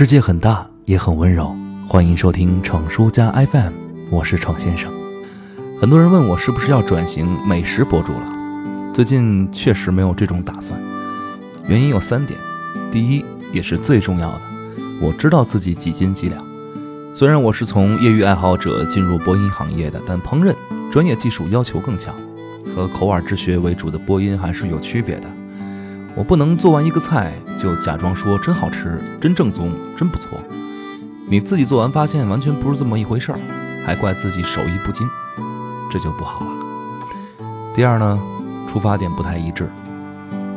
世界很大，也很温柔。欢迎收听闯书家 FM，我是闯先生。很多人问我是不是要转型美食博主了？最近确实没有这种打算。原因有三点：第一，也是最重要的，我知道自己几斤几两。虽然我是从业余爱好者进入播音行业的，但烹饪专业技术要求更强，和口耳之学为主的播音还是有区别的。我不能做完一个菜就假装说真好吃、真正宗、真不错。你自己做完发现完全不是这么一回事儿，还怪自己手艺不精，这就不好了。第二呢，出发点不太一致。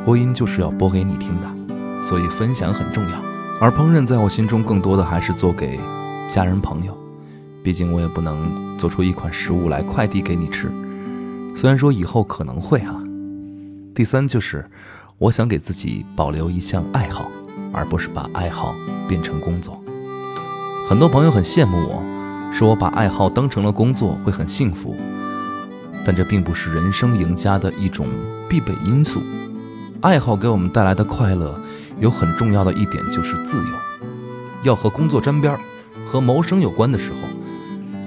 播音就是要播给你听的，所以分享很重要。而烹饪在我心中更多的还是做给家人朋友，毕竟我也不能做出一款食物来快递给你吃。虽然说以后可能会哈。第三就是。我想给自己保留一项爱好，而不是把爱好变成工作。很多朋友很羡慕我，说我把爱好当成了工作会很幸福，但这并不是人生赢家的一种必备因素。爱好给我们带来的快乐，有很重要的一点就是自由。要和工作沾边儿，和谋生有关的时候，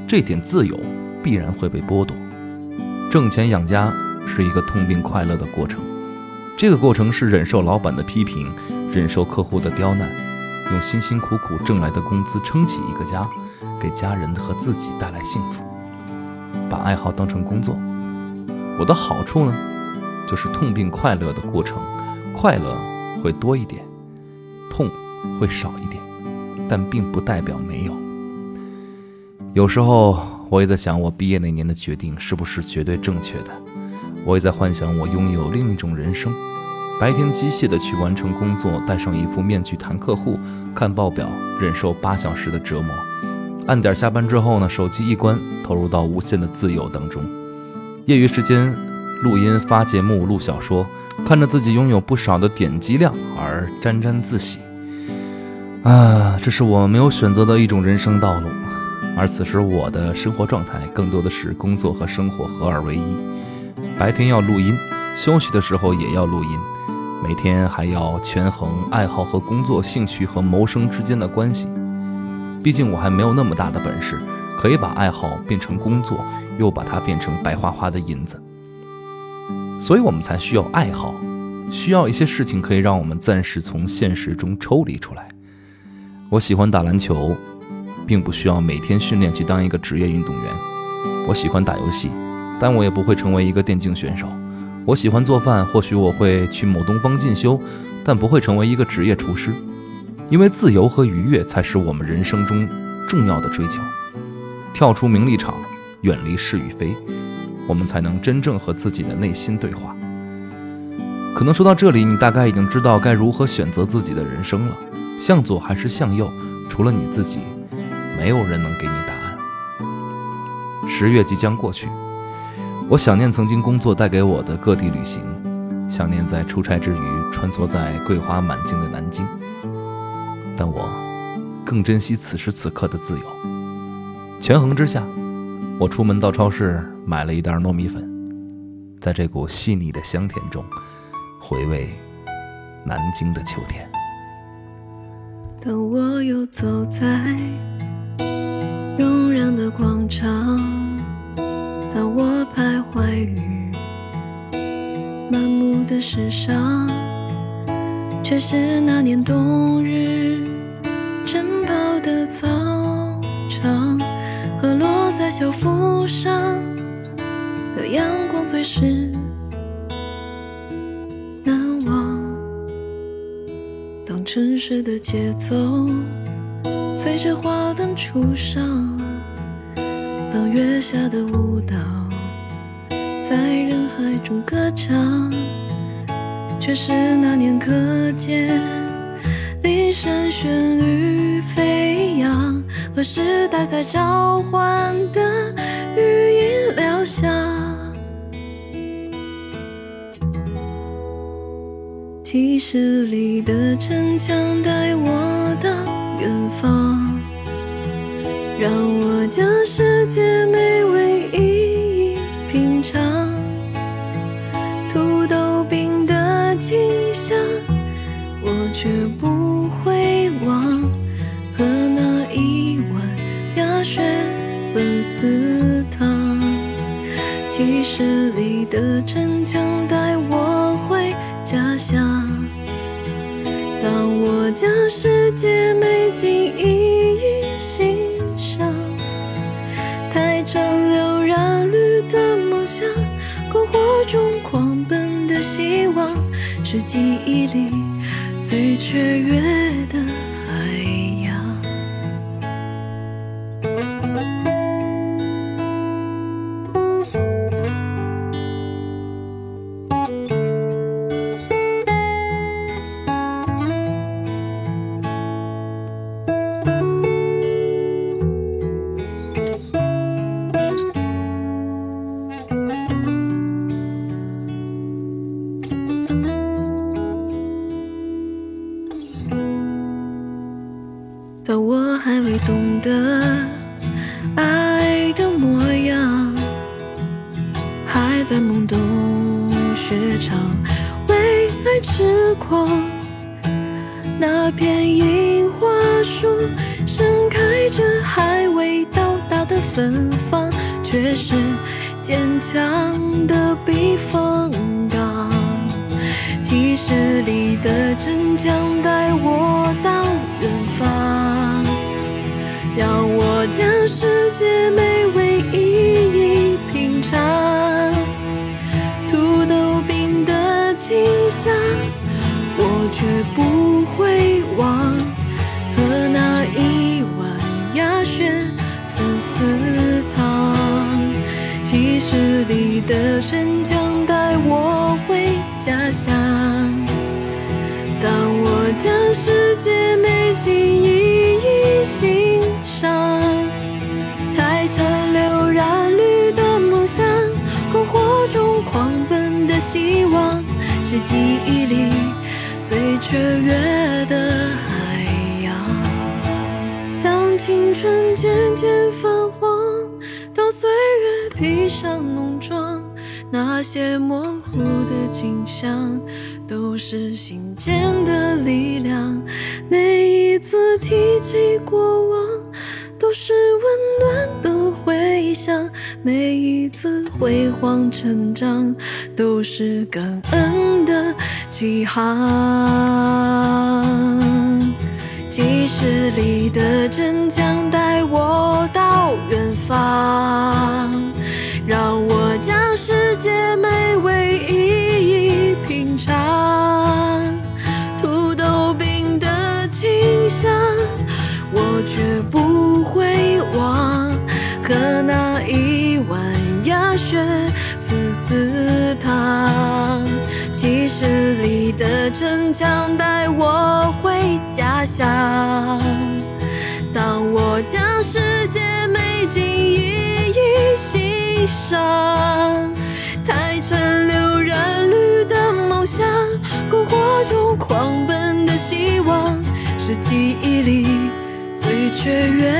这点自由必然会被剥夺。挣钱养家是一个痛并快乐的过程。这个过程是忍受老板的批评，忍受客户的刁难，用辛辛苦苦挣来的工资撑起一个家，给家人和自己带来幸福。把爱好当成工作，我的好处呢，就是痛并快乐的过程，快乐会多一点，痛会少一点，但并不代表没有。有时候我也在想，我毕业那年的决定是不是绝对正确的？我也在幻想我拥有另一种人生，白天机械的去完成工作，戴上一副面具谈客户、看报表，忍受八小时的折磨。按点下班之后呢，手机一关，投入到无限的自由当中。业余时间录音、发节目、录小说，看着自己拥有不少的点击量而沾沾自喜。啊，这是我没有选择的一种人生道路。而此时我的生活状态更多的是工作和生活合二为一。白天要录音，休息的时候也要录音，每天还要权衡爱好和工作、兴趣和谋生之间的关系。毕竟我还没有那么大的本事，可以把爱好变成工作，又把它变成白花花的银子。所以我们才需要爱好，需要一些事情可以让我们暂时从现实中抽离出来。我喜欢打篮球，并不需要每天训练去当一个职业运动员。我喜欢打游戏。但我也不会成为一个电竞选手。我喜欢做饭，或许我会去某东方进修，但不会成为一个职业厨师。因为自由和愉悦才是我们人生中重要的追求。跳出名利场，远离是与非，我们才能真正和自己的内心对话。可能说到这里，你大概已经知道该如何选择自己的人生了。向左还是向右？除了你自己，没有人能给你答案。十月即将过去。我想念曾经工作带给我的各地旅行，想念在出差之余穿梭在桂花满径的南京，但我更珍惜此时此刻的自由。权衡之下，我出门到超市买了一袋糯米粉，在这股细腻的香甜中，回味南京的秋天。当我又走在悠然的广场。当我徘徊于满目的世上，却是那年冬日晨跑的操场和落在校服上的阳光最是难忘。当城市的节奏随着花灯初上。当月下的舞蹈在人海中歌唱，却是那年课间铃声旋律飞扬，和时代在召唤的语音疗响。记事里的城墙带我到远方。让我将世界美思塔，几十里的城墙带我回家乡。当我将世界美景一一欣赏，台行柳染绿的梦想，篝火中狂奔的希望，是记忆里最雀跃的。会懂得爱的模样，还在懵懂学唱，为爱痴狂。那片樱花树盛开着还未到达的芬芳，却是坚强的避风港。七十里的的神将带我回家乡。当我将世界美景一一欣赏，带着流染绿的梦想，篝火中狂奔的希望，是记忆里最雀跃的海洋。当青春渐渐放，披上浓妆，那些模糊的景象，都是心间的力量。每一次提起过往，都是温暖的回响。每一次辉煌成长，都是感恩的起航。几十里的城墙带我到远方，里的城墙带我回家乡。当我将世界美景一一欣赏，带着流染绿的梦想，篝火中狂奔的希望，是记忆里最雀跃